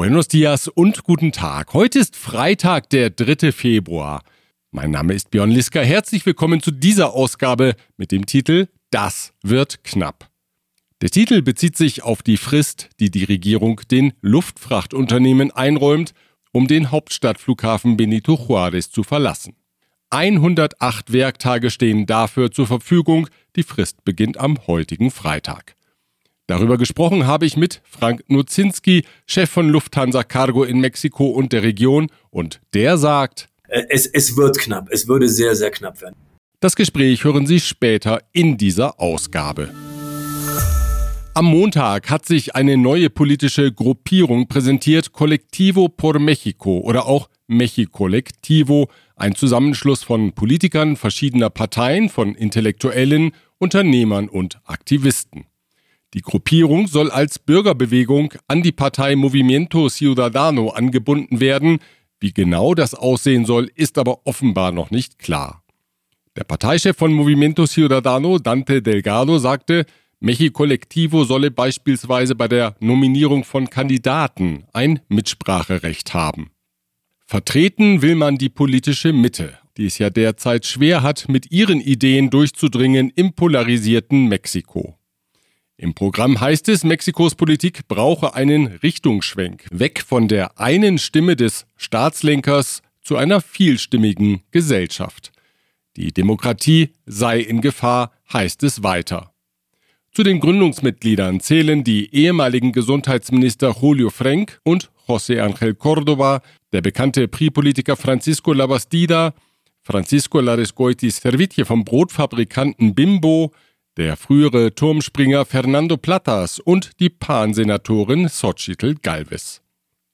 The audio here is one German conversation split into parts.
Buenos dias und guten Tag. Heute ist Freitag, der 3. Februar. Mein Name ist Björn Liska. Herzlich willkommen zu dieser Ausgabe mit dem Titel Das wird knapp. Der Titel bezieht sich auf die Frist, die die Regierung den Luftfrachtunternehmen einräumt, um den Hauptstadtflughafen Benito Juárez zu verlassen. 108 Werktage stehen dafür zur Verfügung. Die Frist beginnt am heutigen Freitag. Darüber gesprochen habe ich mit Frank Nuzinski, Chef von Lufthansa Cargo in Mexiko und der Region, und der sagt, äh, es, es wird knapp, es würde sehr, sehr knapp werden. Das Gespräch hören Sie später in dieser Ausgabe. Am Montag hat sich eine neue politische Gruppierung präsentiert, Colectivo por México oder auch Mexicolectivo, ein Zusammenschluss von Politikern verschiedener Parteien, von Intellektuellen, Unternehmern und Aktivisten. Die Gruppierung soll als Bürgerbewegung an die Partei Movimiento Ciudadano angebunden werden. Wie genau das aussehen soll, ist aber offenbar noch nicht klar. Der Parteichef von Movimiento Ciudadano, Dante Delgado, sagte, Mechi Collectivo solle beispielsweise bei der Nominierung von Kandidaten ein Mitspracherecht haben. Vertreten will man die politische Mitte, die es ja derzeit schwer hat, mit ihren Ideen durchzudringen im polarisierten Mexiko. Im Programm heißt es, Mexikos Politik brauche einen Richtungsschwenk, weg von der einen Stimme des Staatslenkers zu einer vielstimmigen Gesellschaft. Die Demokratie sei in Gefahr, heißt es weiter. Zu den Gründungsmitgliedern zählen die ehemaligen Gesundheitsminister Julio Frank und José Ángel Córdoba, der bekannte Pri-Politiker Francisco Labastida, Francisco Larescoitis Servitje vom Brotfabrikanten Bimbo, der frühere Turmspringer Fernando Platas und die Pan-Senatorin Xochitl Galvez.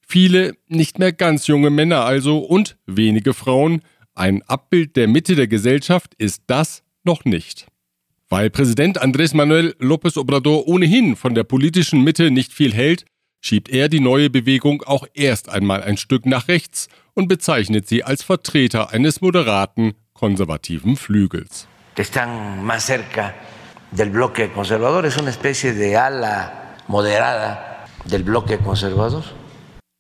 Viele nicht mehr ganz junge Männer also und wenige Frauen, ein Abbild der Mitte der Gesellschaft ist das noch nicht. Weil Präsident Andrés Manuel López Obrador ohnehin von der politischen Mitte nicht viel hält, schiebt er die neue Bewegung auch erst einmal ein Stück nach rechts und bezeichnet sie als Vertreter eines moderaten, konservativen Flügels. Están más cerca del bloque conservador, es una especie de ala moderada del bloque conservador.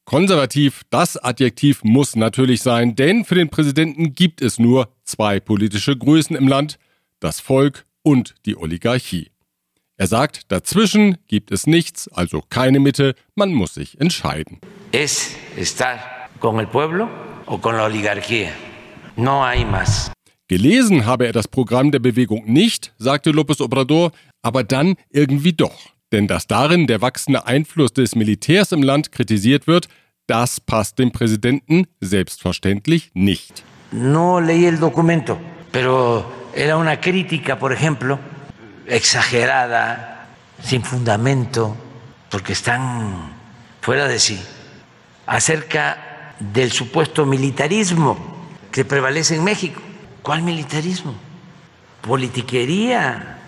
Konservativ, das Adjektiv muss natürlich sein, denn für den Präsidenten gibt es nur zwei politische Größen im Land, das Volk und die Oligarchie. Er sagt, dazwischen gibt es nichts, also keine Mitte, man muss sich entscheiden. Es estar con el pueblo o con la oligarquía. No hay más. Gelesen habe er das Programm der Bewegung nicht, sagte López Obrador, aber dann irgendwie doch. Denn dass darin der wachsende Einfluss des Militärs im Land kritisiert wird, das passt dem Präsidenten selbstverständlich nicht. No leí el documento, pero era una crítica, por ejemplo, exagerada, sin fundamento, porque están fuera de sí, acerca del supuesto militarismo que prevalece en México. ¿Cuál militarismo? Politiquería.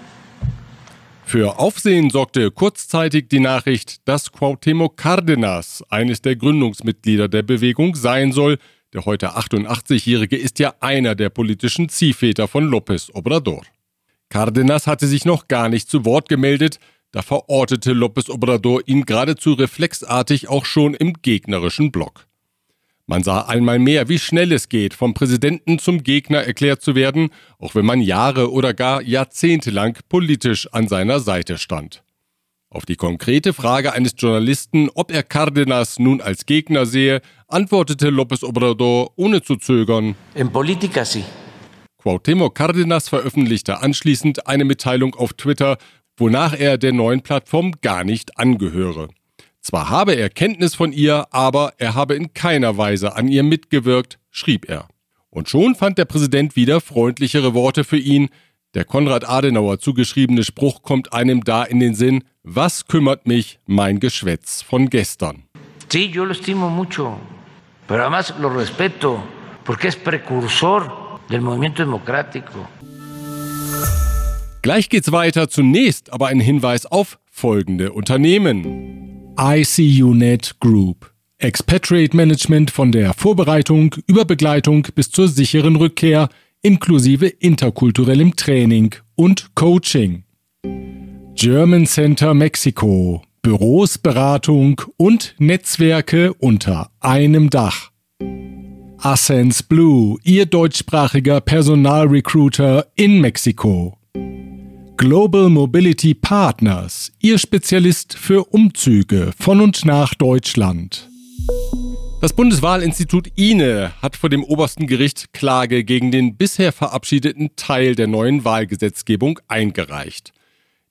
Für Aufsehen sorgte kurzzeitig die Nachricht, dass Cuauhtémoc Cárdenas eines der Gründungsmitglieder der Bewegung sein soll. Der heute 88-Jährige ist ja einer der politischen Ziehväter von López Obrador. Cárdenas hatte sich noch gar nicht zu Wort gemeldet, da verortete López Obrador ihn geradezu reflexartig auch schon im gegnerischen Block. Man sah einmal mehr, wie schnell es geht, vom Präsidenten zum Gegner erklärt zu werden, auch wenn man Jahre oder gar Jahrzehnte lang politisch an seiner Seite stand. Auf die konkrete Frage eines Journalisten, ob er Cárdenas nun als Gegner sehe, antwortete López Obrador ohne zu zögern. En política sí. Cuauhtémoc Cárdenas veröffentlichte anschließend eine Mitteilung auf Twitter, wonach er der neuen Plattform gar nicht angehöre. Zwar habe er Kenntnis von ihr, aber er habe in keiner Weise an ihr mitgewirkt, schrieb er. Und schon fand der Präsident wieder freundlichere Worte für ihn. Der Konrad Adenauer zugeschriebene Spruch kommt einem da in den Sinn, was kümmert mich mein Geschwätz von gestern? Sí, yo lo estimo mucho, pero además lo respeto, porque es precursor del movimiento democrático. Gleich geht's weiter, zunächst aber ein Hinweis auf folgende Unternehmen. ICUNet Group. Expatriate Management von der Vorbereitung über Begleitung bis zur sicheren Rückkehr inklusive interkulturellem Training und Coaching. German Center Mexico. Büros, Beratung und Netzwerke unter einem Dach. Ascens Blue, Ihr deutschsprachiger Personalrecruiter in Mexiko. Global Mobility Partners, Ihr Spezialist für Umzüge von und nach Deutschland. Das Bundeswahlinstitut INE hat vor dem obersten Gericht Klage gegen den bisher verabschiedeten Teil der neuen Wahlgesetzgebung eingereicht.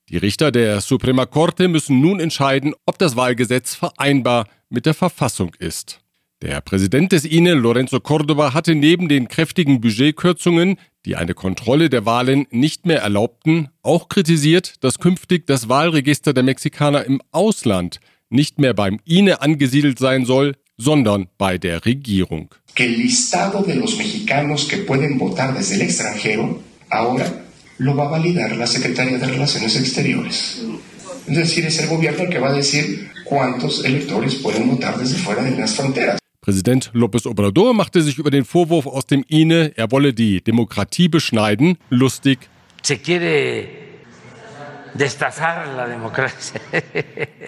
Die Richter der Suprema Corte müssen nun entscheiden, ob das Wahlgesetz vereinbar mit der Verfassung ist. Der Präsident des INE, Lorenzo Córdoba, hatte neben den kräftigen Budgetkürzungen, die eine Kontrolle der Wahlen nicht mehr erlaubten, auch kritisiert, dass künftig das Wahlregister der Mexikaner im Ausland nicht mehr beim INE angesiedelt sein soll, sondern bei der Regierung. Es decir, es el gobierno el que va a decir cuántos electores pueden votar desde fuera de las fronteras. Präsident López Obrador machte sich über den Vorwurf aus dem INE, er wolle die Demokratie beschneiden, lustig.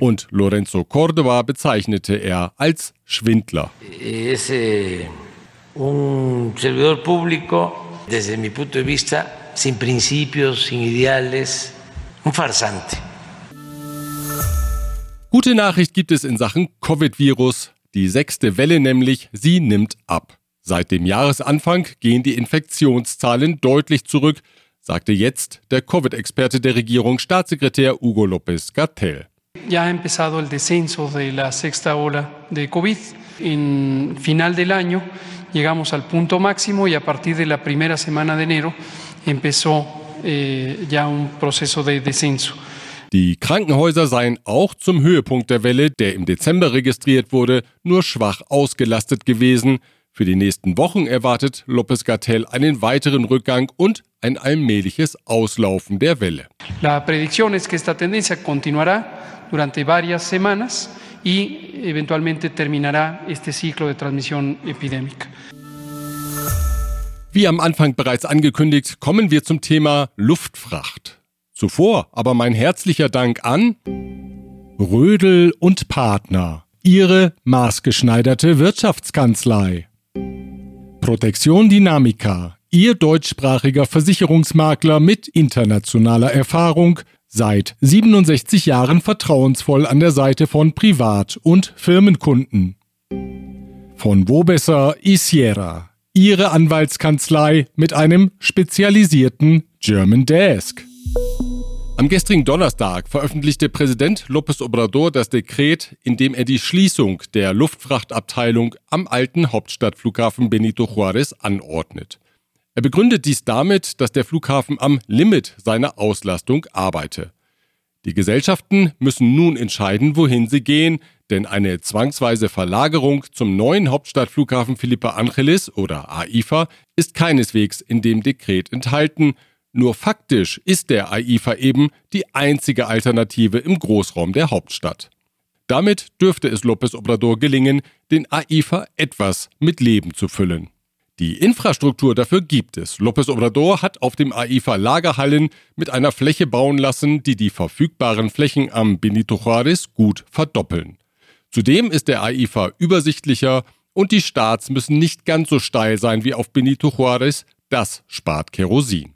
Und Lorenzo Córdoba bezeichnete er als Schwindler. Es eh, un servidor público, desde mi punto de vista, sin principios, sin ideales, un farsante. Gute Nachricht gibt es in Sachen Covid-Virus. Die sechste Welle nämlich, sie nimmt ab. Seit dem Jahresanfang gehen die Infektionszahlen deutlich zurück, sagte jetzt der Covid-Experte der Regierung, Staatssekretär Hugo López Gatell. Ya ha empezado el descenso de la sexta ola de COVID. En final del año llegamos al punto máximo y a partir de la primera semana de enero empezó eh, ya un proceso de descenso. Die Krankenhäuser seien auch zum Höhepunkt der Welle, der im Dezember registriert wurde, nur schwach ausgelastet gewesen. Für die nächsten Wochen erwartet López Gatell einen weiteren Rückgang und ein allmähliches Auslaufen der Welle. La predicción es que esta tendencia continuará durante varias semanas y eventualmente terminará este ciclo de transmisión epidémica. Wie am Anfang bereits angekündigt, kommen wir zum Thema Luftfracht. Zuvor aber mein herzlicher Dank an Rödel und Partner, Ihre maßgeschneiderte Wirtschaftskanzlei. Protection Dynamica, Ihr deutschsprachiger Versicherungsmakler mit internationaler Erfahrung, seit 67 Jahren vertrauensvoll an der Seite von Privat- und Firmenkunden. Von Wobesser Isiera, Ihre Anwaltskanzlei mit einem spezialisierten German Desk. Am gestrigen Donnerstag veröffentlichte Präsident López Obrador das Dekret, in dem er die Schließung der Luftfrachtabteilung am alten Hauptstadtflughafen Benito Juárez anordnet. Er begründet dies damit, dass der Flughafen am Limit seiner Auslastung arbeite. Die Gesellschaften müssen nun entscheiden, wohin sie gehen, denn eine zwangsweise Verlagerung zum neuen Hauptstadtflughafen Felipe Angelis oder AIFA ist keineswegs in dem Dekret enthalten, nur faktisch ist der AIFA eben die einzige Alternative im Großraum der Hauptstadt. Damit dürfte es López Obrador gelingen, den AIFA etwas mit Leben zu füllen. Die Infrastruktur dafür gibt es. López Obrador hat auf dem AIFA Lagerhallen mit einer Fläche bauen lassen, die die verfügbaren Flächen am Benito Juárez gut verdoppeln. Zudem ist der AIFA übersichtlicher und die Starts müssen nicht ganz so steil sein wie auf Benito Juárez, das spart Kerosin.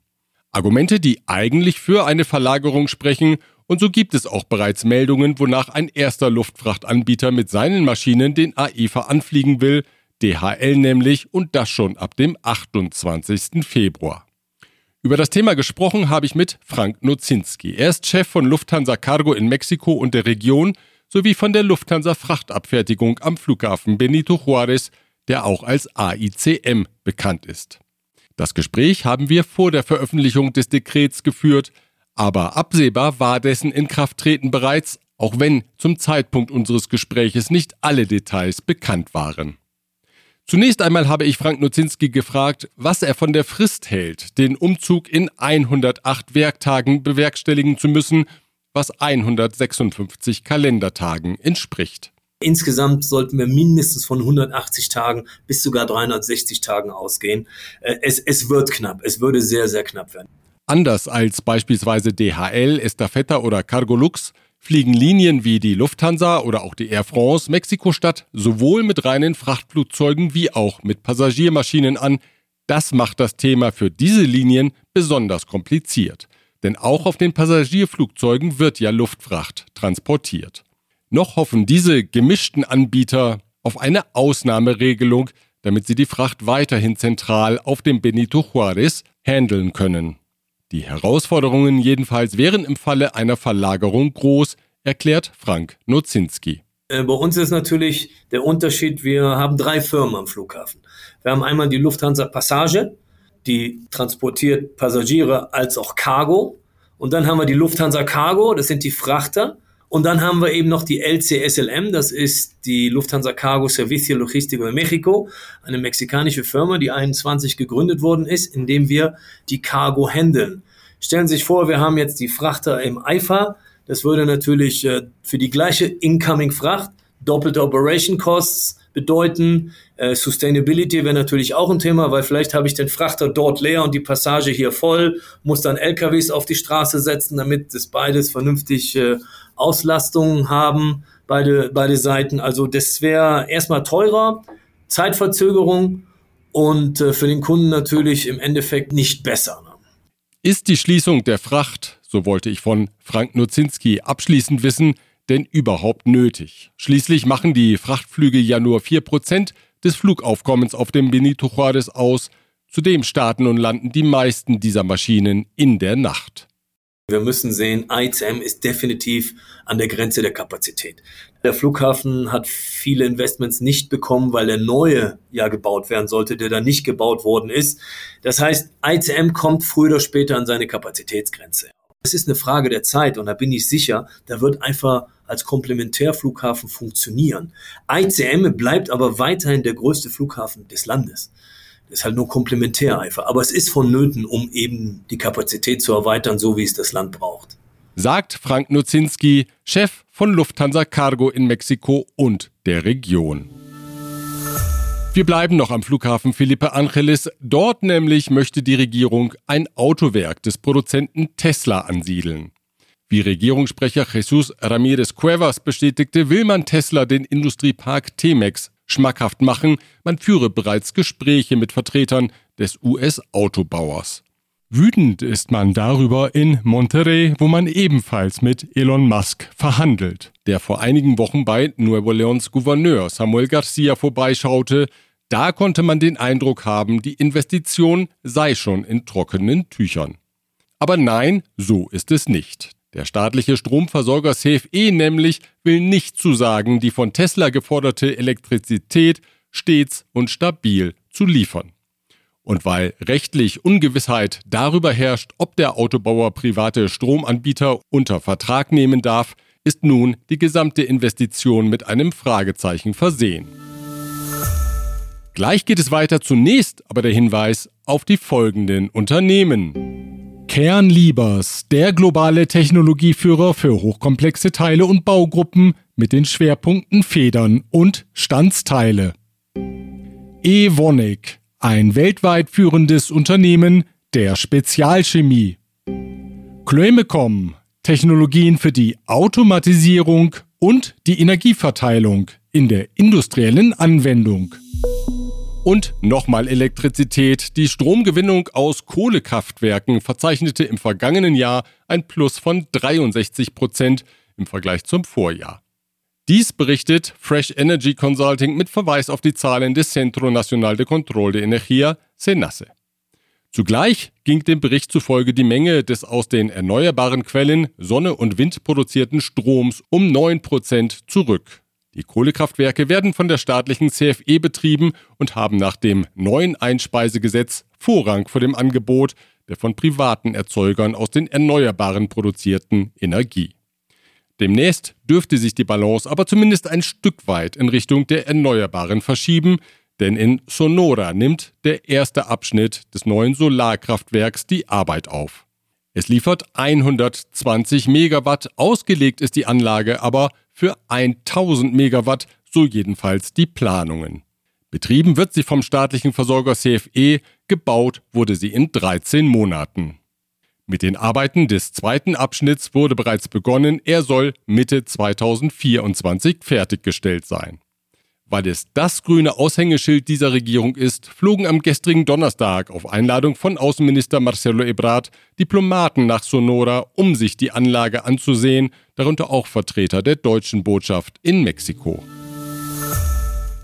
Argumente, die eigentlich für eine Verlagerung sprechen, und so gibt es auch bereits Meldungen, wonach ein erster Luftfrachtanbieter mit seinen Maschinen den AIFA anfliegen will, DHL nämlich, und das schon ab dem 28. Februar. Über das Thema gesprochen habe ich mit Frank Nozinski. Er ist Chef von Lufthansa Cargo in Mexiko und der Region sowie von der Lufthansa Frachtabfertigung am Flughafen Benito Juárez, der auch als AICM bekannt ist. Das Gespräch haben wir vor der Veröffentlichung des Dekrets geführt, aber absehbar war dessen Inkrafttreten bereits, auch wenn zum Zeitpunkt unseres Gespräches nicht alle Details bekannt waren. Zunächst einmal habe ich Frank Nozinski gefragt, was er von der Frist hält, den Umzug in 108 Werktagen bewerkstelligen zu müssen was 156 Kalendertagen entspricht. Insgesamt sollten wir mindestens von 180 Tagen bis sogar 360 Tagen ausgehen. Äh, es, es wird knapp. Es würde sehr, sehr knapp werden. Anders als beispielsweise DHL, Estafetta oder Cargolux fliegen Linien wie die Lufthansa oder auch die Air France Mexiko-Stadt sowohl mit reinen Frachtflugzeugen wie auch mit Passagiermaschinen an. Das macht das Thema für diese Linien besonders kompliziert. Denn auch auf den Passagierflugzeugen wird ja Luftfracht transportiert. Noch hoffen diese gemischten Anbieter auf eine Ausnahmeregelung, damit sie die Fracht weiterhin zentral auf dem Benito Juárez handeln können. Die Herausforderungen jedenfalls wären im Falle einer Verlagerung groß, erklärt Frank Nozinski. Äh, bei uns ist natürlich der Unterschied, wir haben drei Firmen am Flughafen. Wir haben einmal die Lufthansa Passage, die transportiert Passagiere als auch Cargo. Und dann haben wir die Lufthansa Cargo, das sind die Frachter. Und dann haben wir eben noch die LCSLM, das ist die Lufthansa Cargo Servicio Logístico de Mexico, eine mexikanische Firma, die 21 gegründet worden ist, indem wir die Cargo handeln. Stellen Sie sich vor, wir haben jetzt die Frachter im Eifer. Das würde natürlich äh, für die gleiche Incoming Fracht doppelte Operation Costs bedeuten. Äh, Sustainability wäre natürlich auch ein Thema, weil vielleicht habe ich den Frachter dort leer und die Passage hier voll, muss dann LKWs auf die Straße setzen, damit das beides vernünftig äh, Auslastungen haben, beide, beide Seiten. Also das wäre erstmal teurer, Zeitverzögerung und äh, für den Kunden natürlich im Endeffekt nicht besser. Ne? Ist die Schließung der Fracht, so wollte ich von Frank Nozinski abschließend wissen, denn überhaupt nötig? Schließlich machen die Frachtflüge ja nur 4% des Flugaufkommens auf dem Benito Juárez aus. Zudem starten und landen die meisten dieser Maschinen in der Nacht. Wir müssen sehen, ICM ist definitiv an der Grenze der Kapazität. Der Flughafen hat viele Investments nicht bekommen, weil der neue ja gebaut werden sollte, der da nicht gebaut worden ist. Das heißt, ICM kommt früher oder später an seine Kapazitätsgrenze. Es ist eine Frage der Zeit und da bin ich sicher, da wird einfach als Komplementärflughafen funktionieren. ICM bleibt aber weiterhin der größte Flughafen des Landes ist halt nur komplementär einfach. Aber es ist vonnöten, um eben die Kapazität zu erweitern, so wie es das Land braucht. Sagt Frank Nuzinski, Chef von Lufthansa Cargo in Mexiko und der Region. Wir bleiben noch am Flughafen Felipe Angeles. Dort nämlich möchte die Regierung ein Autowerk des Produzenten Tesla ansiedeln. Wie Regierungssprecher Jesus Ramirez Cuevas bestätigte, will man Tesla den Industriepark T-Mex schmackhaft machen, man führe bereits Gespräche mit Vertretern des US-Autobauers. Wütend ist man darüber in Monterrey, wo man ebenfalls mit Elon Musk verhandelt, der vor einigen Wochen bei Nuevo Leons Gouverneur Samuel Garcia vorbeischaute. Da konnte man den Eindruck haben, die Investition sei schon in trockenen Tüchern. Aber nein, so ist es nicht. Der staatliche Stromversorger CFE nämlich will nicht zusagen, die von Tesla geforderte Elektrizität stets und stabil zu liefern. Und weil rechtlich Ungewissheit darüber herrscht, ob der Autobauer private Stromanbieter unter Vertrag nehmen darf, ist nun die gesamte Investition mit einem Fragezeichen versehen. Gleich geht es weiter zunächst aber der Hinweis auf die folgenden Unternehmen. Kernliebers, der globale Technologieführer für hochkomplexe Teile und Baugruppen mit den Schwerpunkten Federn und Standsteile. Evonik, ein weltweit führendes Unternehmen der Spezialchemie. Chloemecom, Technologien für die Automatisierung und die Energieverteilung in der industriellen Anwendung. Und nochmal Elektrizität. Die Stromgewinnung aus Kohlekraftwerken verzeichnete im vergangenen Jahr ein Plus von 63 Prozent im Vergleich zum Vorjahr. Dies berichtet Fresh Energy Consulting mit Verweis auf die Zahlen des Centro Nacional de Control de Energía, CENACE. Zugleich ging dem Bericht zufolge die Menge des aus den erneuerbaren Quellen Sonne und Wind produzierten Stroms um 9 Prozent zurück. Die Kohlekraftwerke werden von der staatlichen CFE betrieben und haben nach dem neuen Einspeisegesetz Vorrang vor dem Angebot der von privaten Erzeugern aus den Erneuerbaren produzierten Energie. Demnächst dürfte sich die Balance aber zumindest ein Stück weit in Richtung der Erneuerbaren verschieben, denn in Sonora nimmt der erste Abschnitt des neuen Solarkraftwerks die Arbeit auf. Es liefert 120 Megawatt, ausgelegt ist die Anlage aber für 1000 Megawatt, so jedenfalls die Planungen. Betrieben wird sie vom staatlichen Versorger CFE, gebaut wurde sie in 13 Monaten. Mit den Arbeiten des zweiten Abschnitts wurde bereits begonnen, er soll Mitte 2024 fertiggestellt sein. Weil es das grüne Aushängeschild dieser Regierung ist, flogen am gestrigen Donnerstag auf Einladung von Außenminister Marcelo Ebrard Diplomaten nach Sonora, um sich die Anlage anzusehen, darunter auch Vertreter der deutschen Botschaft in Mexiko.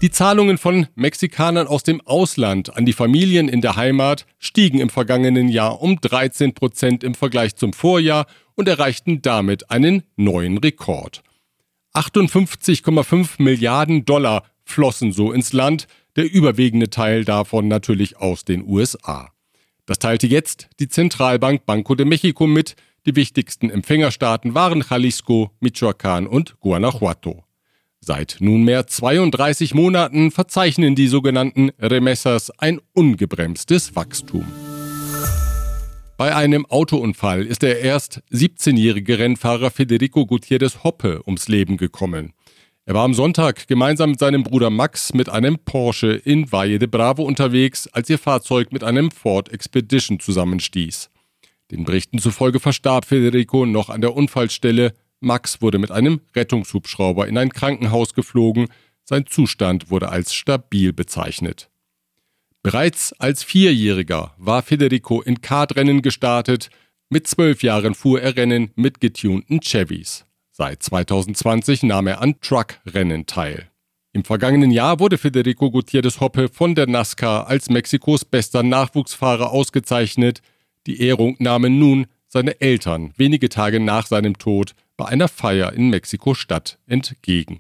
Die Zahlungen von Mexikanern aus dem Ausland an die Familien in der Heimat stiegen im vergangenen Jahr um 13 Prozent im Vergleich zum Vorjahr und erreichten damit einen neuen Rekord. 58,5 Milliarden Dollar flossen so ins Land, der überwiegende Teil davon natürlich aus den USA. Das teilte jetzt die Zentralbank Banco de Mexico mit. Die wichtigsten Empfängerstaaten waren Jalisco, Michoacán und Guanajuato. Seit nunmehr 32 Monaten verzeichnen die sogenannten Remessers ein ungebremstes Wachstum. Bei einem Autounfall ist der erst 17-jährige Rennfahrer Federico Gutierrez Hoppe ums Leben gekommen. Er war am Sonntag gemeinsam mit seinem Bruder Max mit einem Porsche in Valle de Bravo unterwegs, als ihr Fahrzeug mit einem Ford Expedition zusammenstieß. Den Berichten zufolge verstarb Federico noch an der Unfallstelle, Max wurde mit einem Rettungshubschrauber in ein Krankenhaus geflogen, sein Zustand wurde als stabil bezeichnet. Bereits als Vierjähriger war Federico in Kartrennen gestartet, mit zwölf Jahren fuhr er Rennen mit getunten Chevys. Seit 2020 nahm er an Truckrennen teil. Im vergangenen Jahr wurde Federico Gutierrez Hoppe von der NASCAR als Mexikos bester Nachwuchsfahrer ausgezeichnet. Die Ehrung nahmen nun seine Eltern wenige Tage nach seinem Tod bei einer Feier in Mexiko-Stadt entgegen.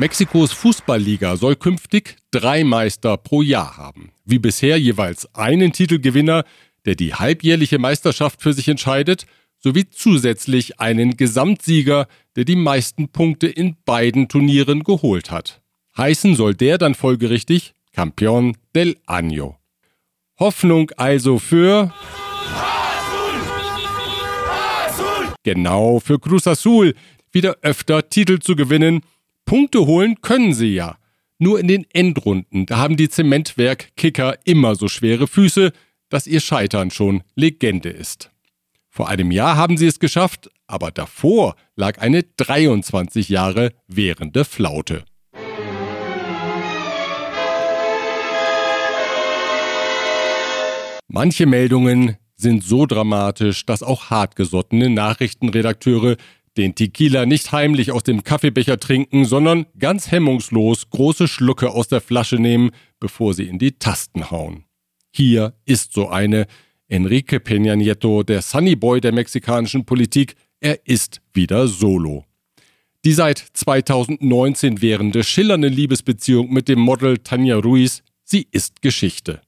Mexikos Fußballliga soll künftig drei Meister pro Jahr haben. Wie bisher jeweils einen Titelgewinner, der die halbjährliche Meisterschaft für sich entscheidet, sowie zusätzlich einen Gesamtsieger, der die meisten Punkte in beiden Turnieren geholt hat. Heißen soll der dann folgerichtig Campeón del Año. Hoffnung also für Genau, für Cruz Azul wieder öfter Titel zu gewinnen. Punkte holen können sie ja. Nur in den Endrunden, da haben die Zementwerk-Kicker immer so schwere Füße, dass ihr Scheitern schon Legende ist. Vor einem Jahr haben sie es geschafft, aber davor lag eine 23 Jahre währende Flaute. Manche Meldungen sind so dramatisch, dass auch hartgesottene Nachrichtenredakteure den Tequila nicht heimlich aus dem Kaffeebecher trinken, sondern ganz hemmungslos große Schlucke aus der Flasche nehmen, bevor sie in die Tasten hauen. Hier ist so eine Enrique Peña Nieto, der Sunny Boy der mexikanischen Politik, er ist wieder solo. Die seit 2019 währende schillernde Liebesbeziehung mit dem Model Tanja Ruiz, sie ist Geschichte.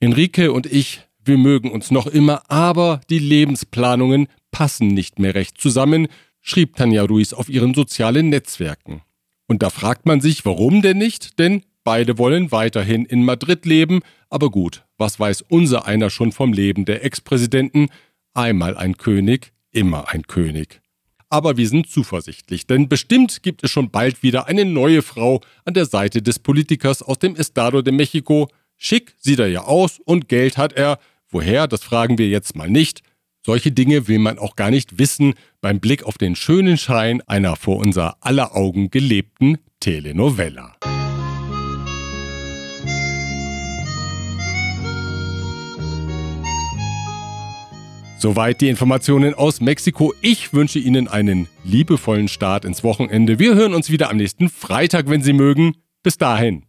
Enrique und ich, wir mögen uns noch immer, aber die Lebensplanungen passen nicht mehr recht zusammen, schrieb Tanja Ruiz auf ihren sozialen Netzwerken. Und da fragt man sich, warum denn nicht? Denn beide wollen weiterhin in Madrid leben, aber gut, was weiß unser einer schon vom Leben der Ex-Präsidenten? Einmal ein König, immer ein König. Aber wir sind zuversichtlich, denn bestimmt gibt es schon bald wieder eine neue Frau an der Seite des Politikers aus dem Estado de Mexico, Schick sieht er ja aus und Geld hat er. Woher, das fragen wir jetzt mal nicht. Solche Dinge will man auch gar nicht wissen beim Blick auf den schönen Schein einer vor unser aller Augen gelebten Telenovela. Soweit die Informationen aus Mexiko. Ich wünsche Ihnen einen liebevollen Start ins Wochenende. Wir hören uns wieder am nächsten Freitag, wenn Sie mögen. Bis dahin.